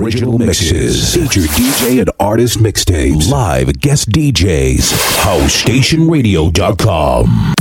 original mixes. Feature DJ and artist mixtapes. Live guest DJs. HouseStationRadio.com.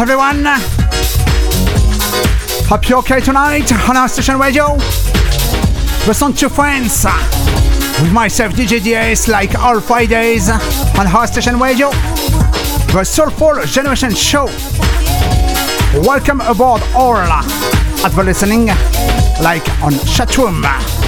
everyone. Hope you're okay tonight on our station radio. Listen to friends with myself DJ DS like all Fridays on our station radio. The Soulful Generation Show. Welcome aboard all at the listening like on chatroom.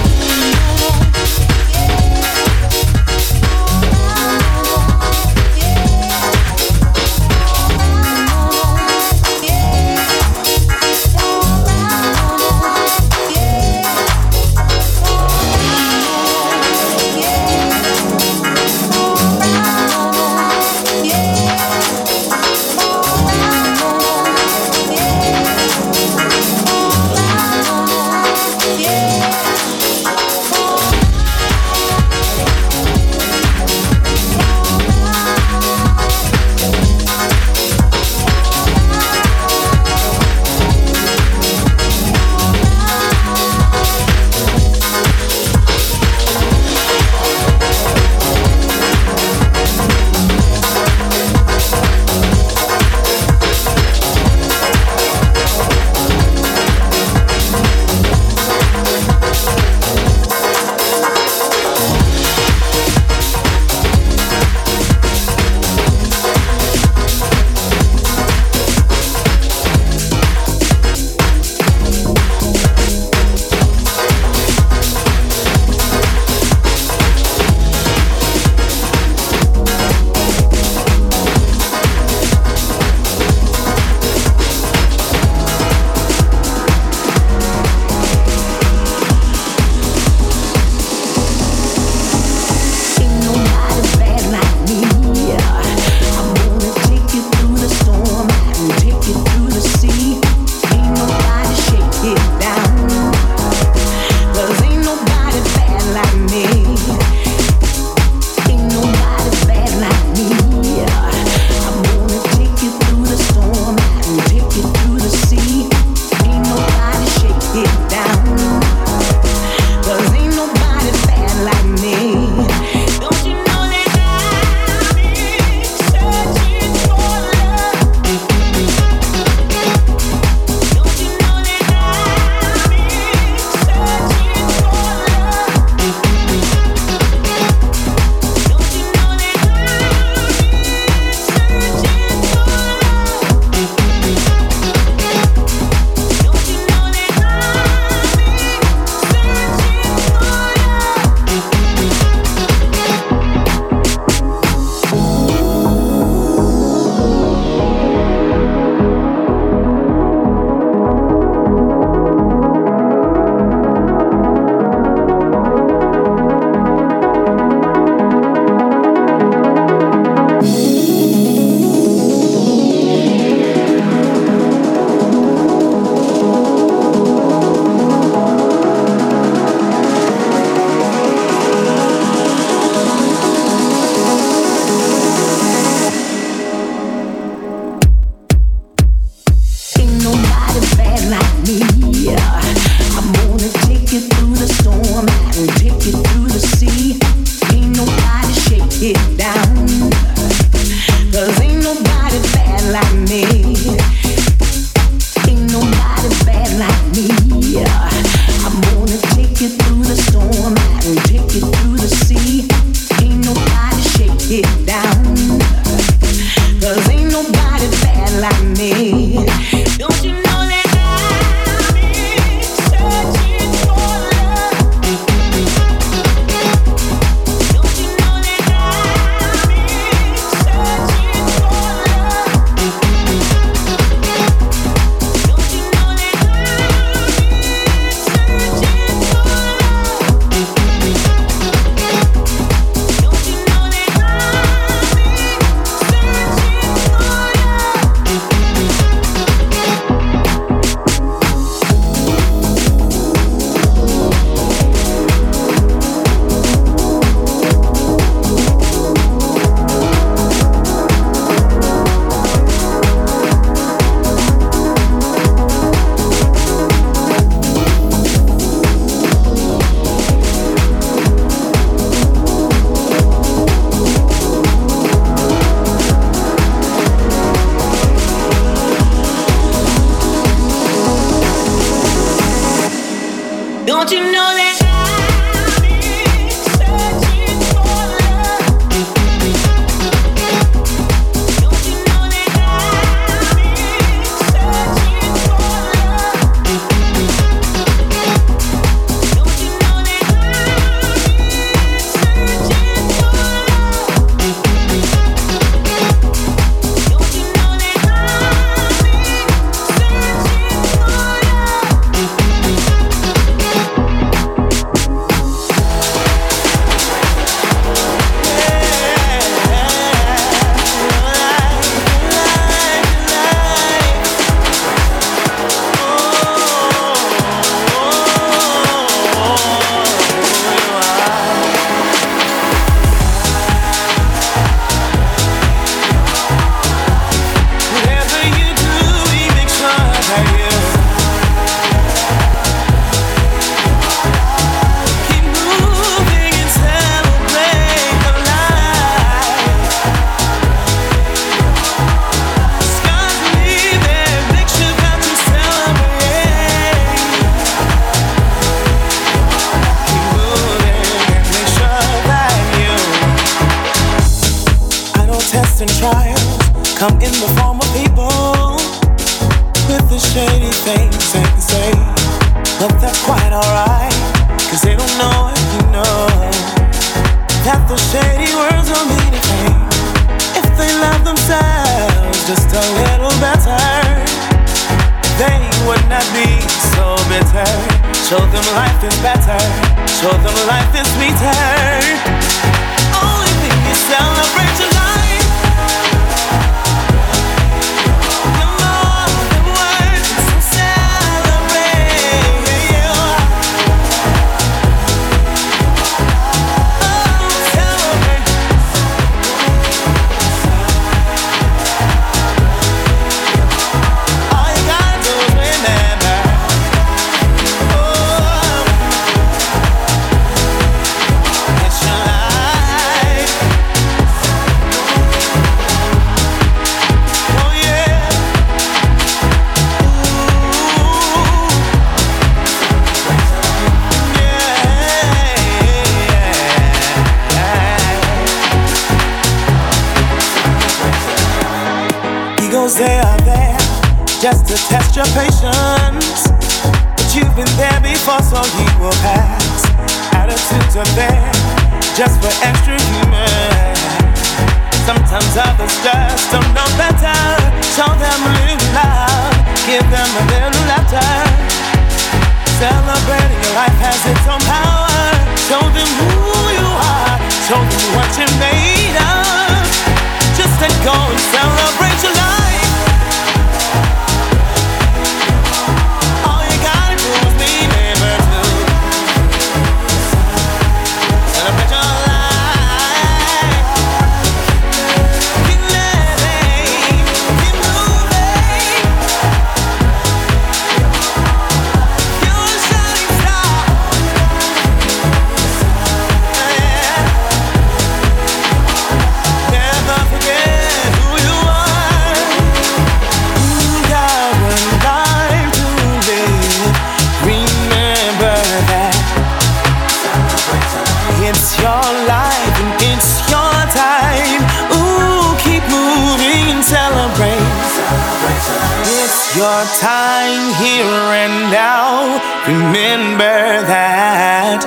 your time here and now. Remember that.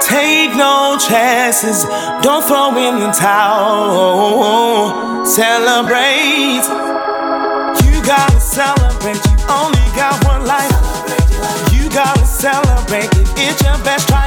Take no chances, don't throw in the towel. Celebrate. You gotta celebrate, you only got one life. You gotta celebrate, it. it's your best try.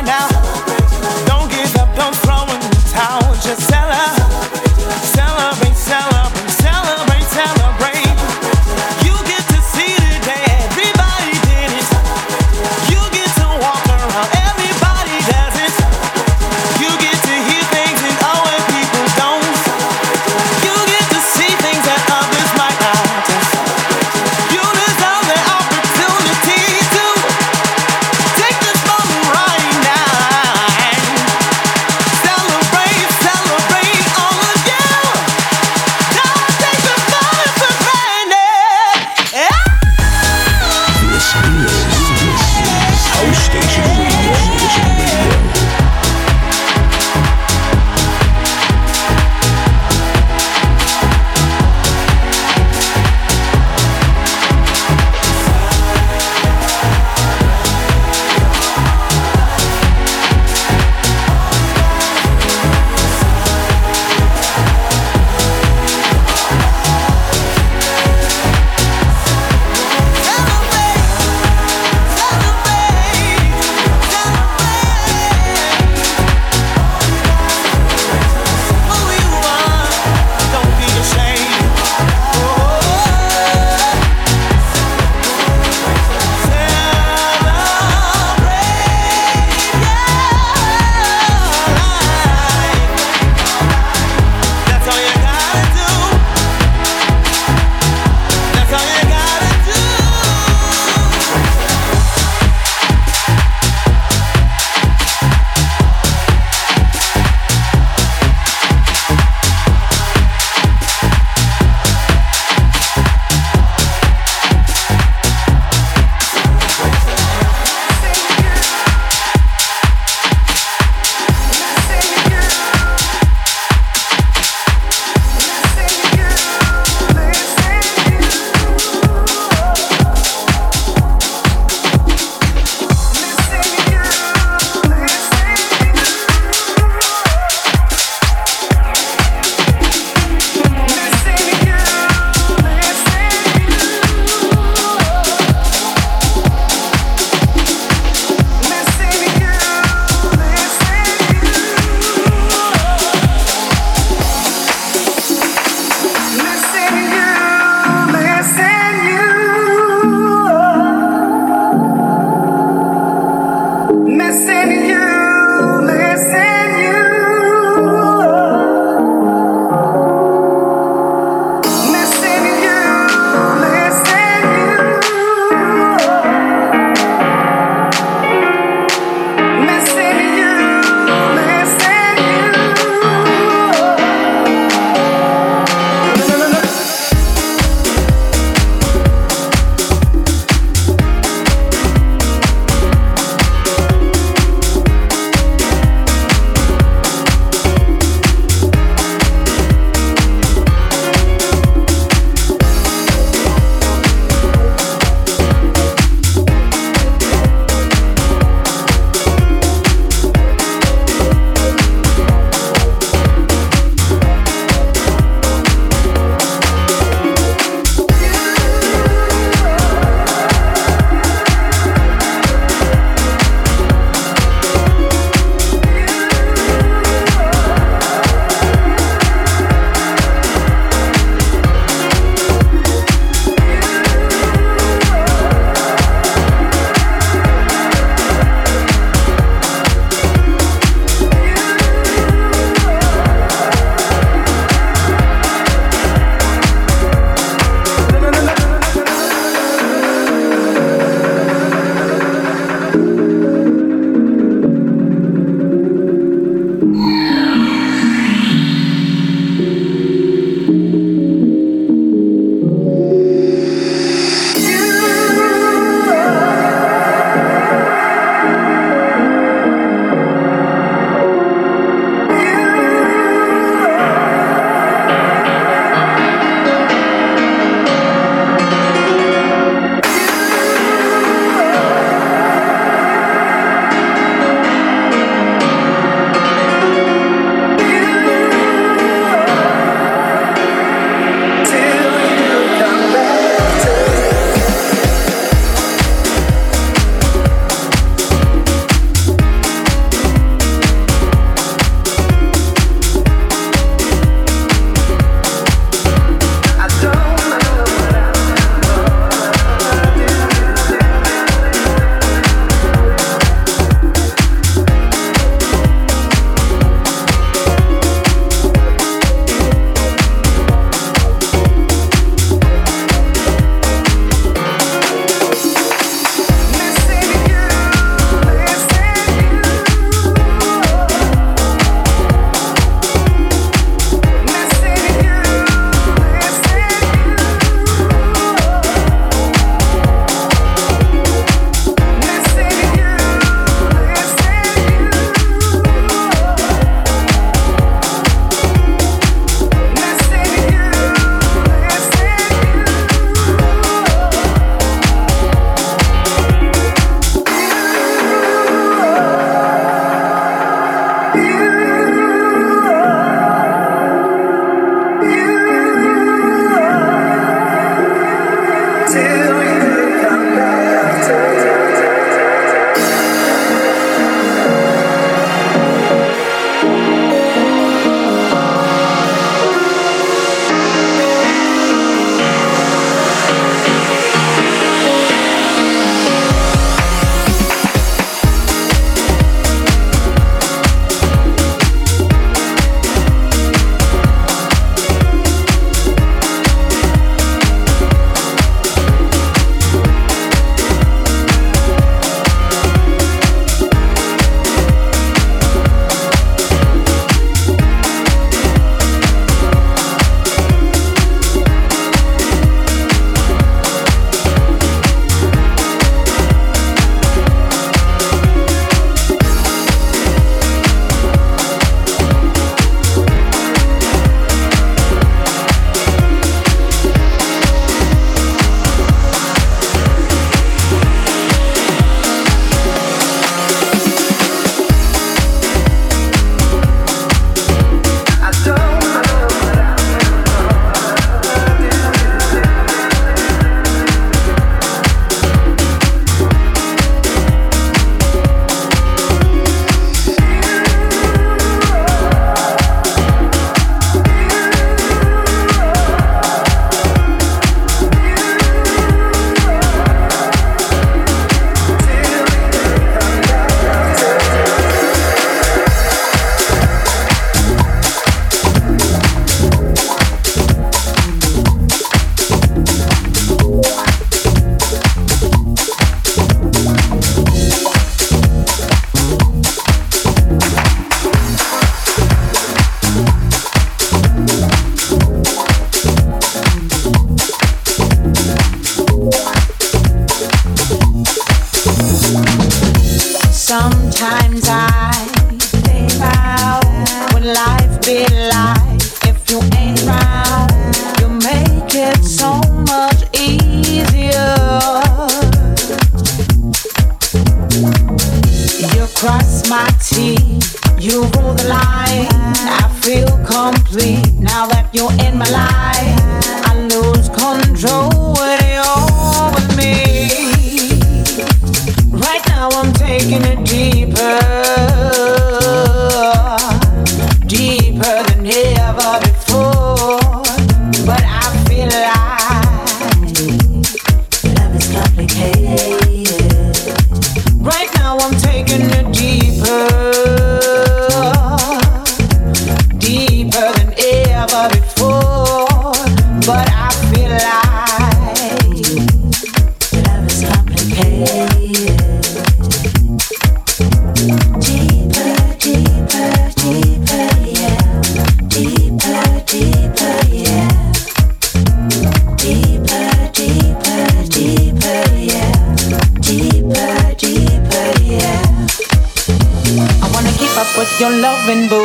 Loving your loving la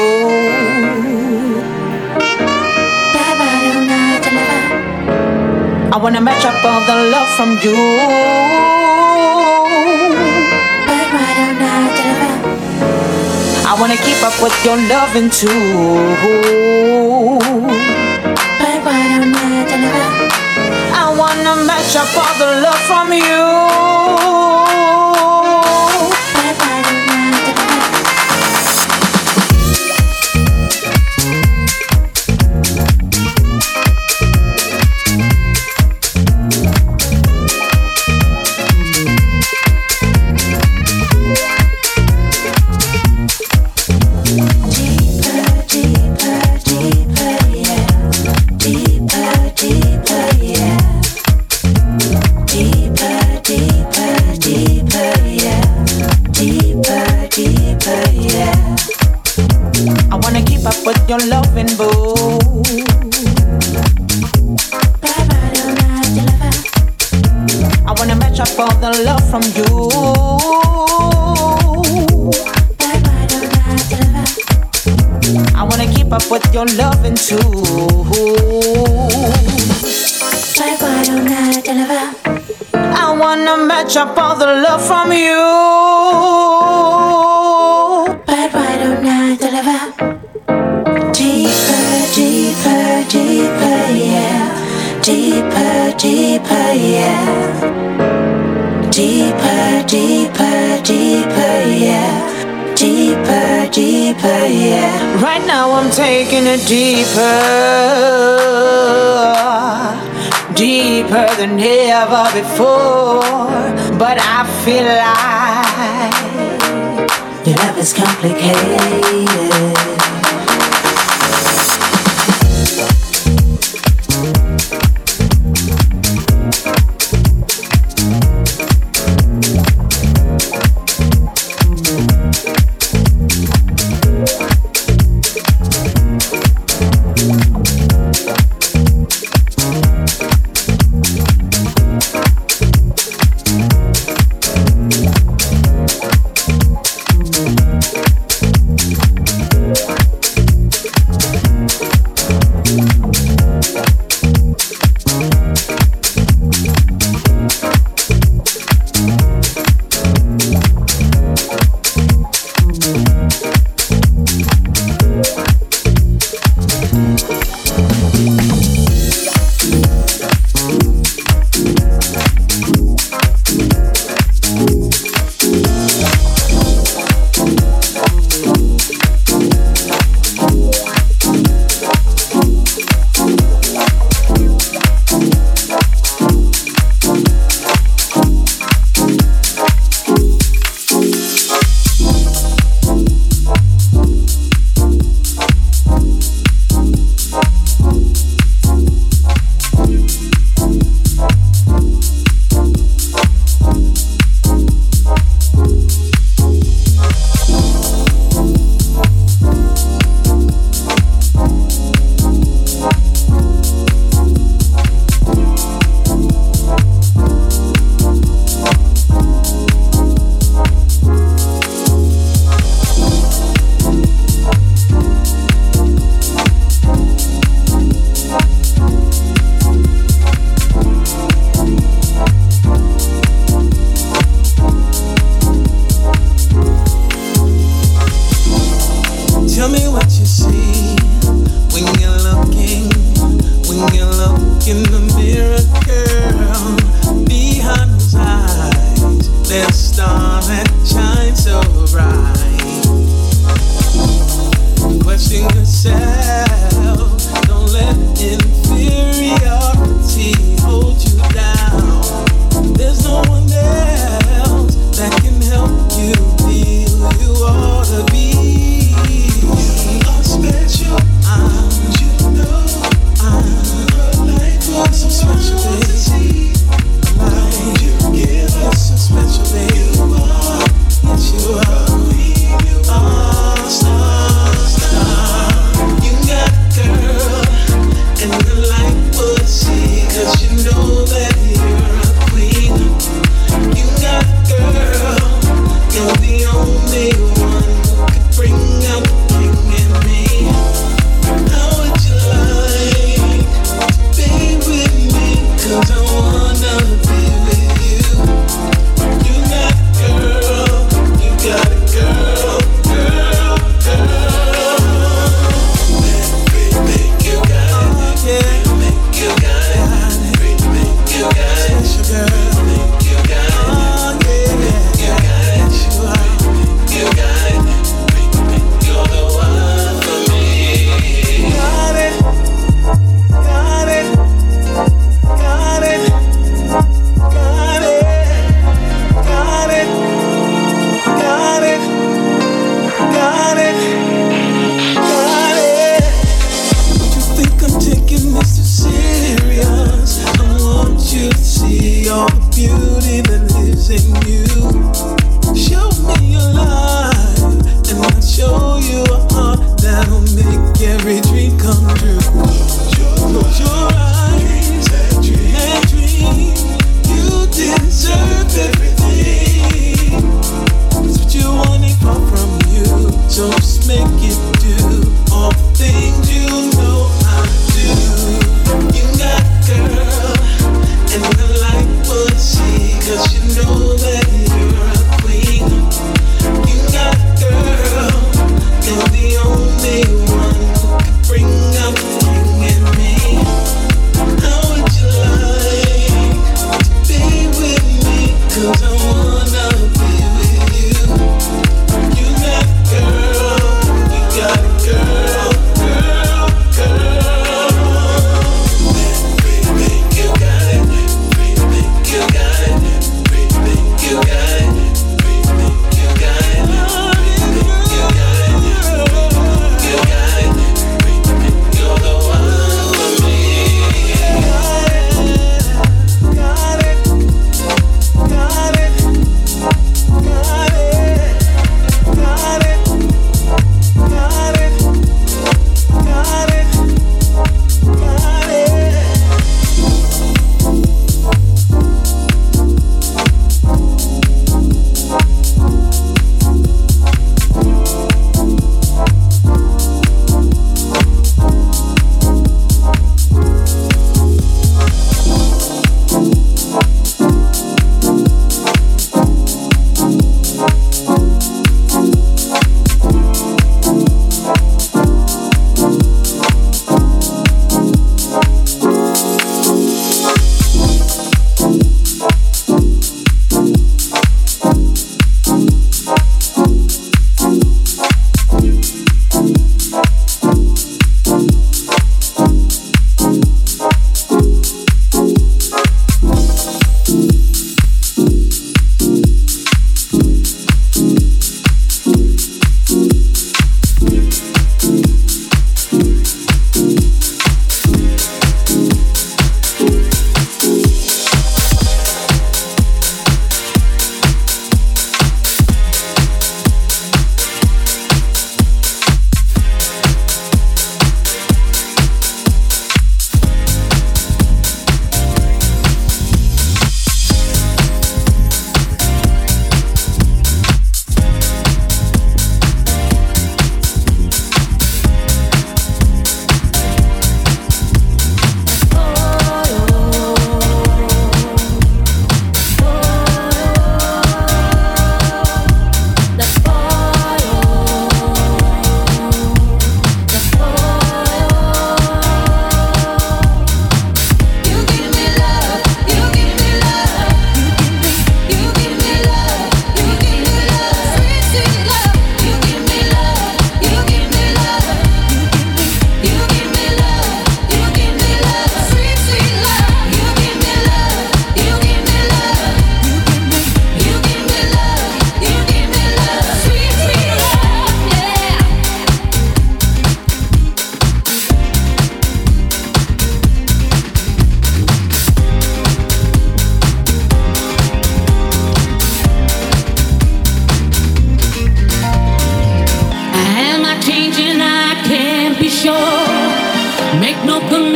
I want to match up all the love from you I want to keep up with your loving too. I wanna match up all the love from you. I wanna match up all the love from you. Taking it deeper, deeper than ever before. But I feel like your love is complicated.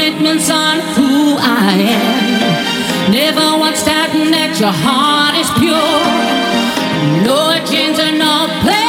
commitments on who I am. Never once doubting that your heart is pure. No chains and no place.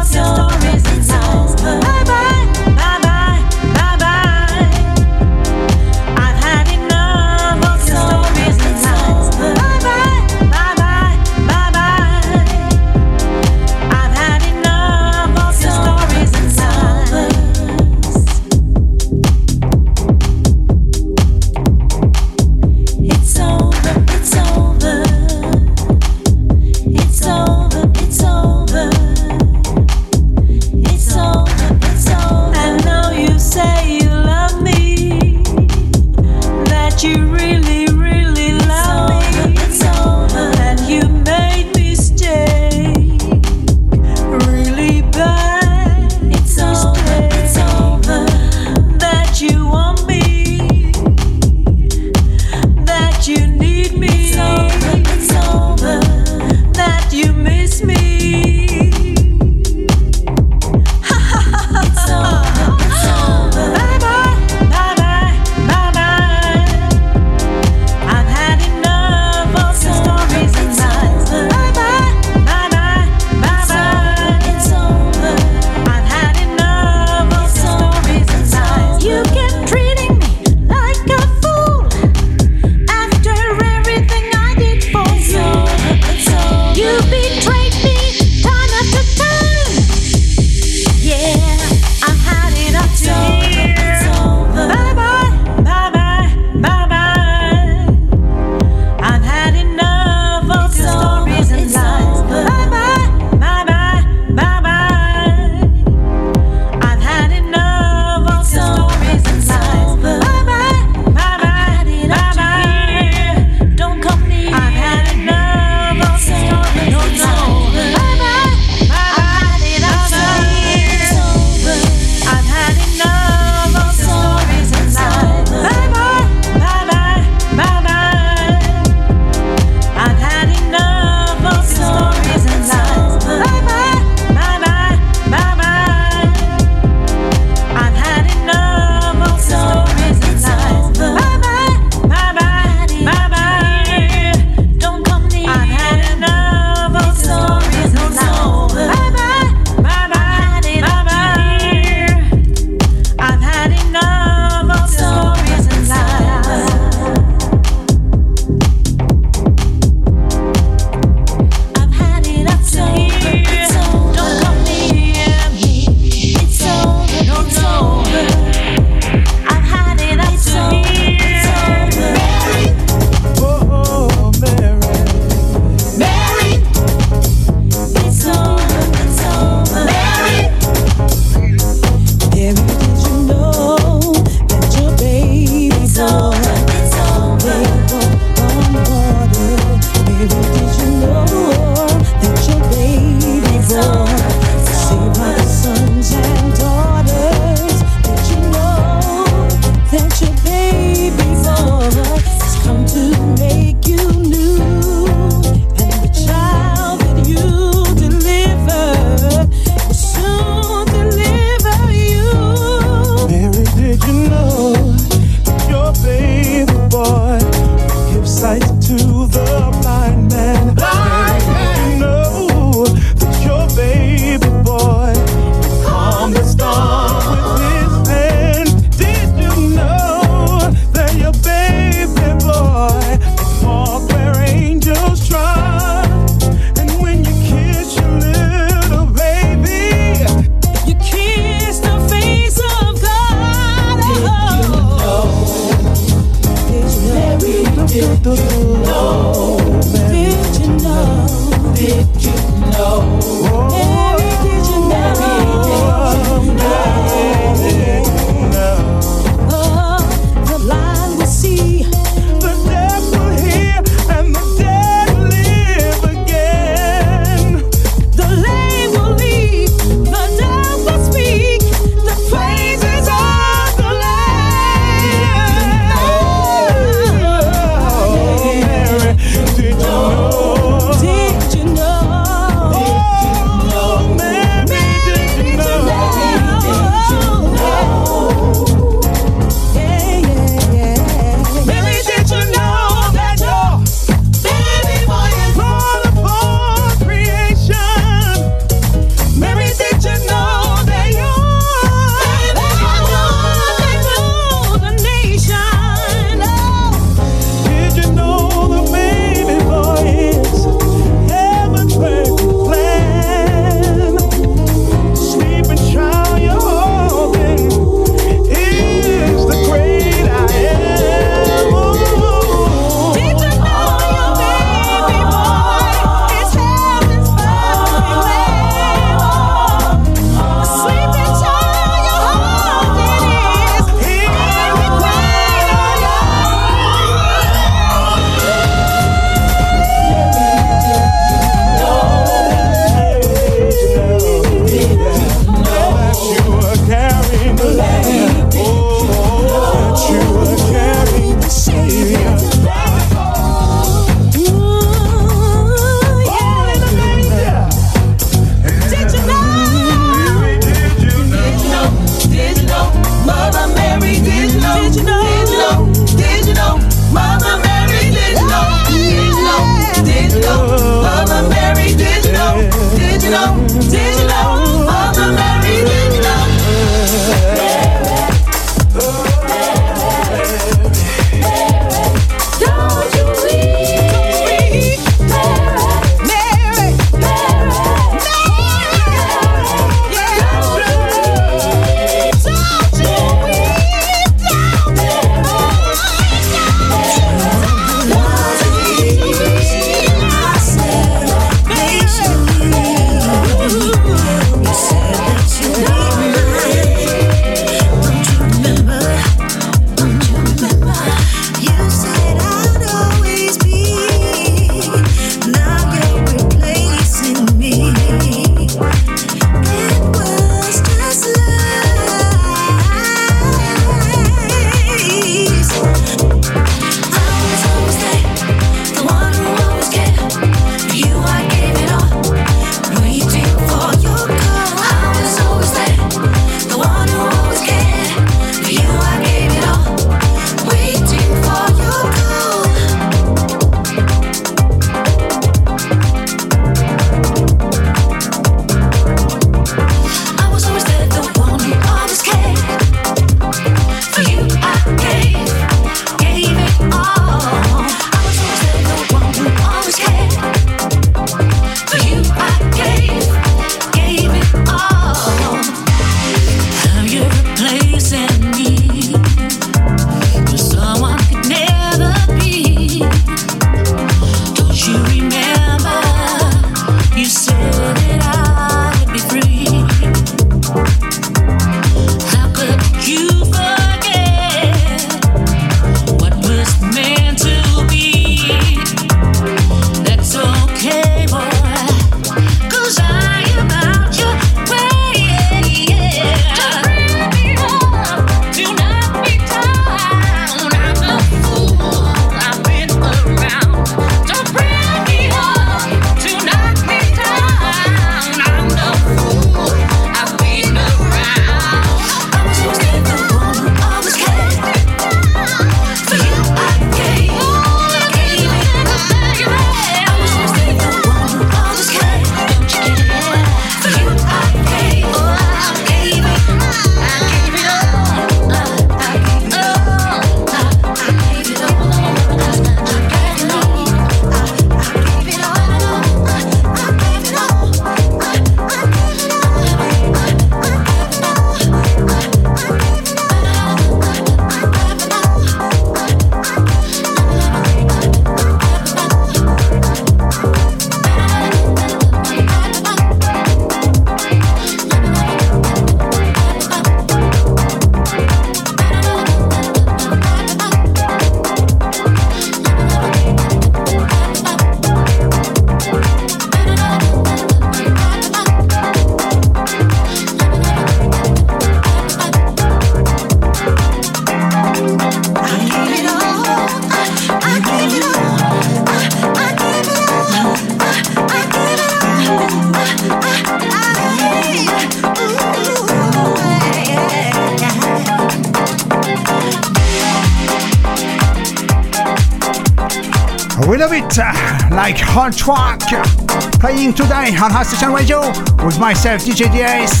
On Hot Station Radio with myself, DJ DS.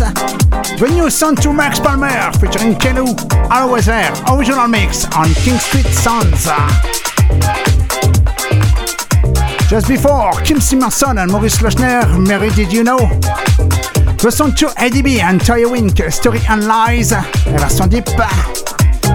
The new song to Max Palmer featuring Kenu, Always There, original mix on King Street Sounds. Just before, Kim Simerson and Maurice Lochner, Mary Did You Know? The song to ADB and Toya Wink, Story and Lies, version deep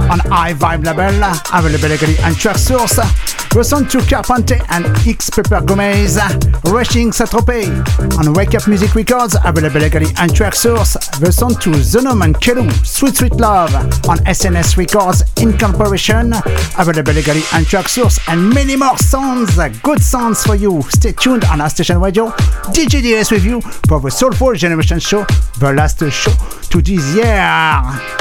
on High Vibe label, available legally on Traxsource. Listen to Carpenter and X Pepper Gomez, Rushing Saint-Tropez on Wake Up Music Records, available legally on Traxsource. Listen to Zenom and Kelu, Sweet Sweet Love on SNS Records Incorporation, available legally on Traxsource, and many more sounds, good sounds for you. Stay tuned on our station radio. DJ DS with you for the Soulful Generation Show, the last show to this year.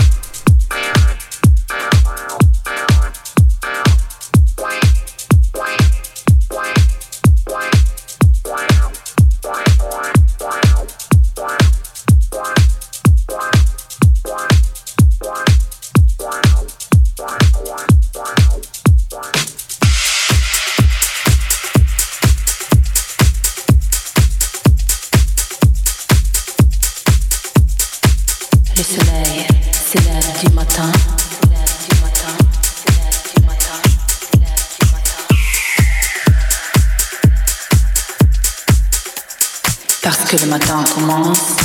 Que le matin commence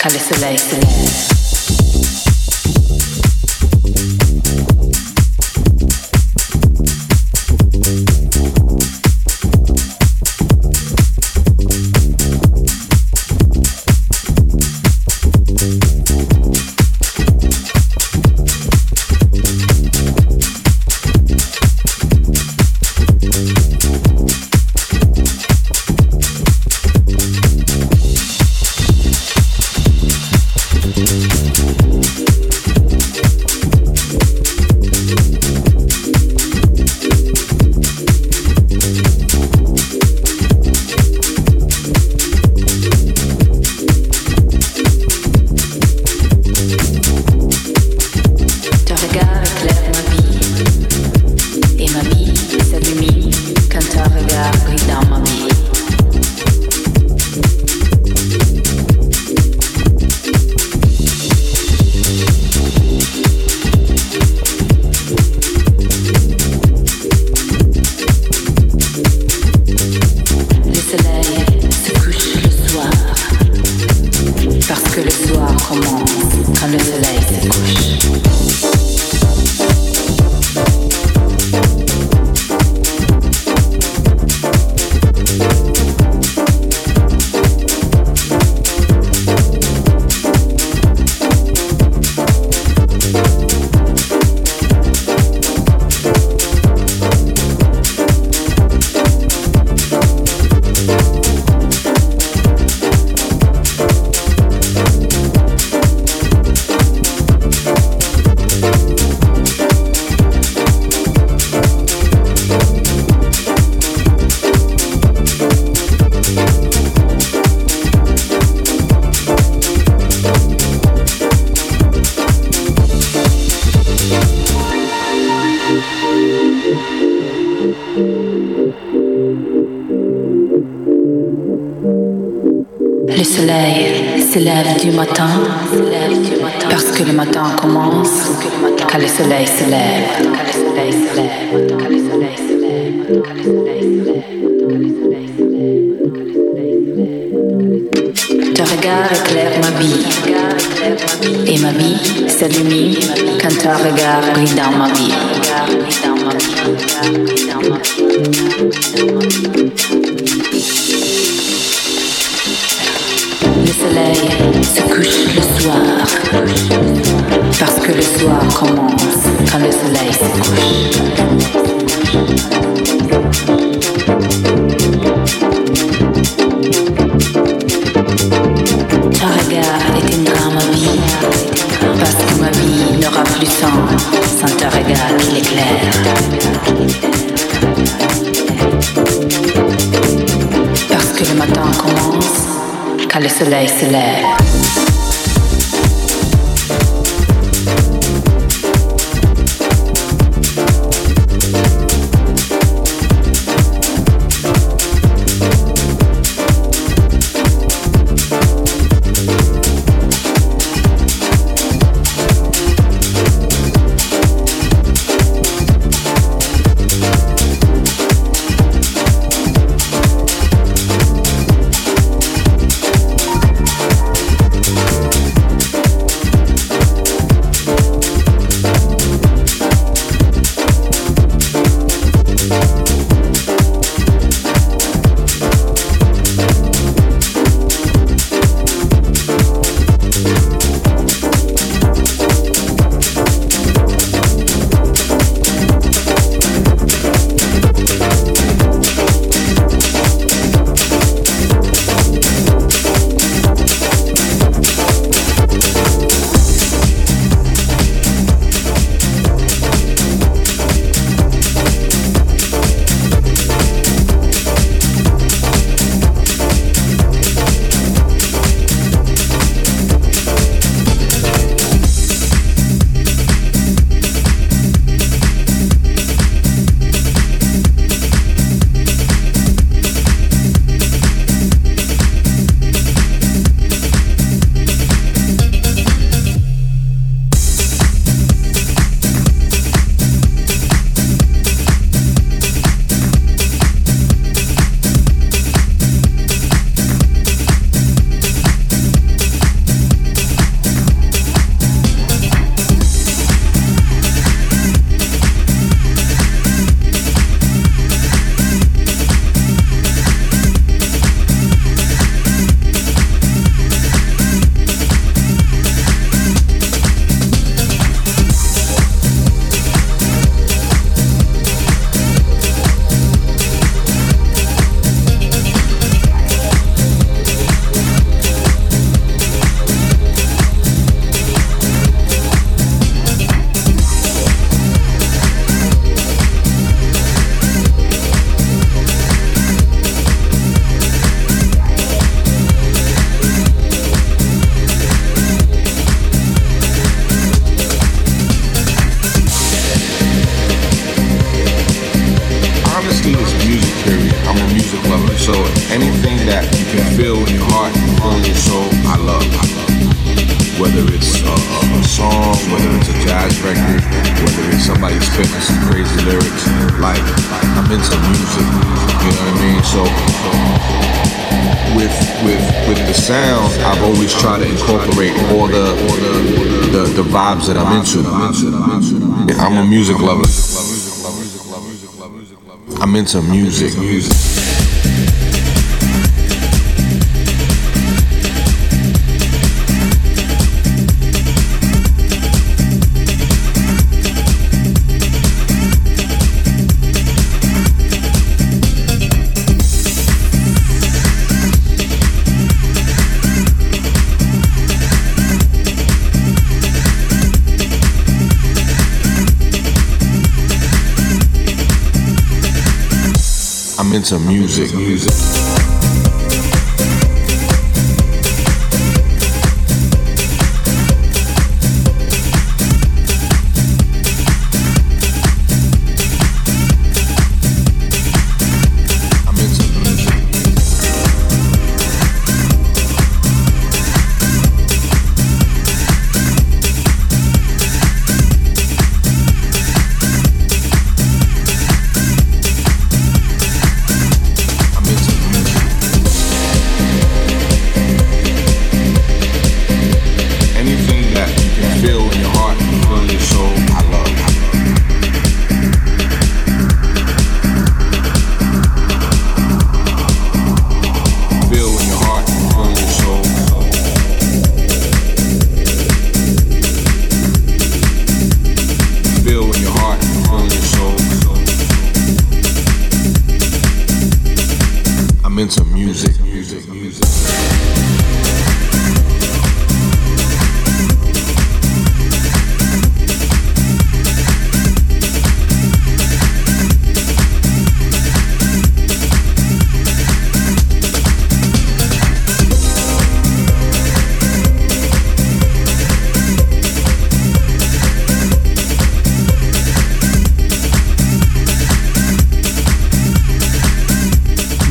quand le soleil se lève. Commence quand le soleil se lève. Into music. Music.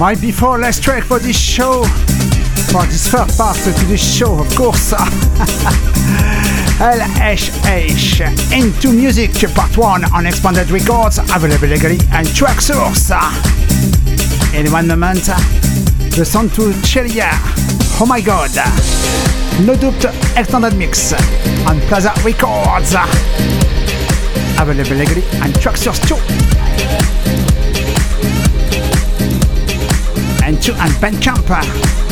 My before last track for this show, for this first part to this show, of course. LHH Into Music Part 1 on Expanded Records, available legally and Traxsource. In one moment, the sound to Chelia. Oh my god! No doubt extended mix on Plaza Records. Available legally and Traxsource too. Two and Ben Camper.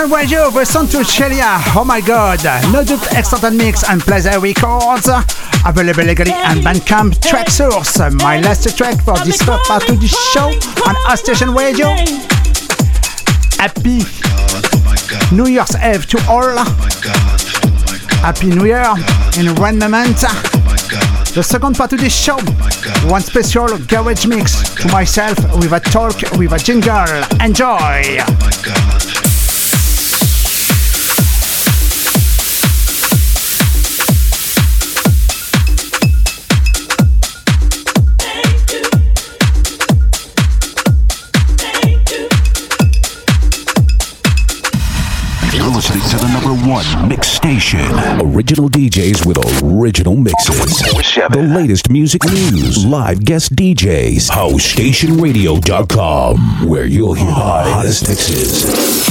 It on our station radio with Santo Chelia. Oh my god. No doubt extended mix and Plaza Records. Available legally and Bandcamp Traxsource. My last track for this first part of the show on our station radio. Happy New Year's Eve to all. Happy New Year in one moment. The second part of this show, one special garage mix to myself with a talk with a jingle. Enjoy! You're listening to the number one mix station. Original DJs with original mixes. The latest music news, live guest DJs. HouseStationRadio.com, where you'll hear the hottest mixes.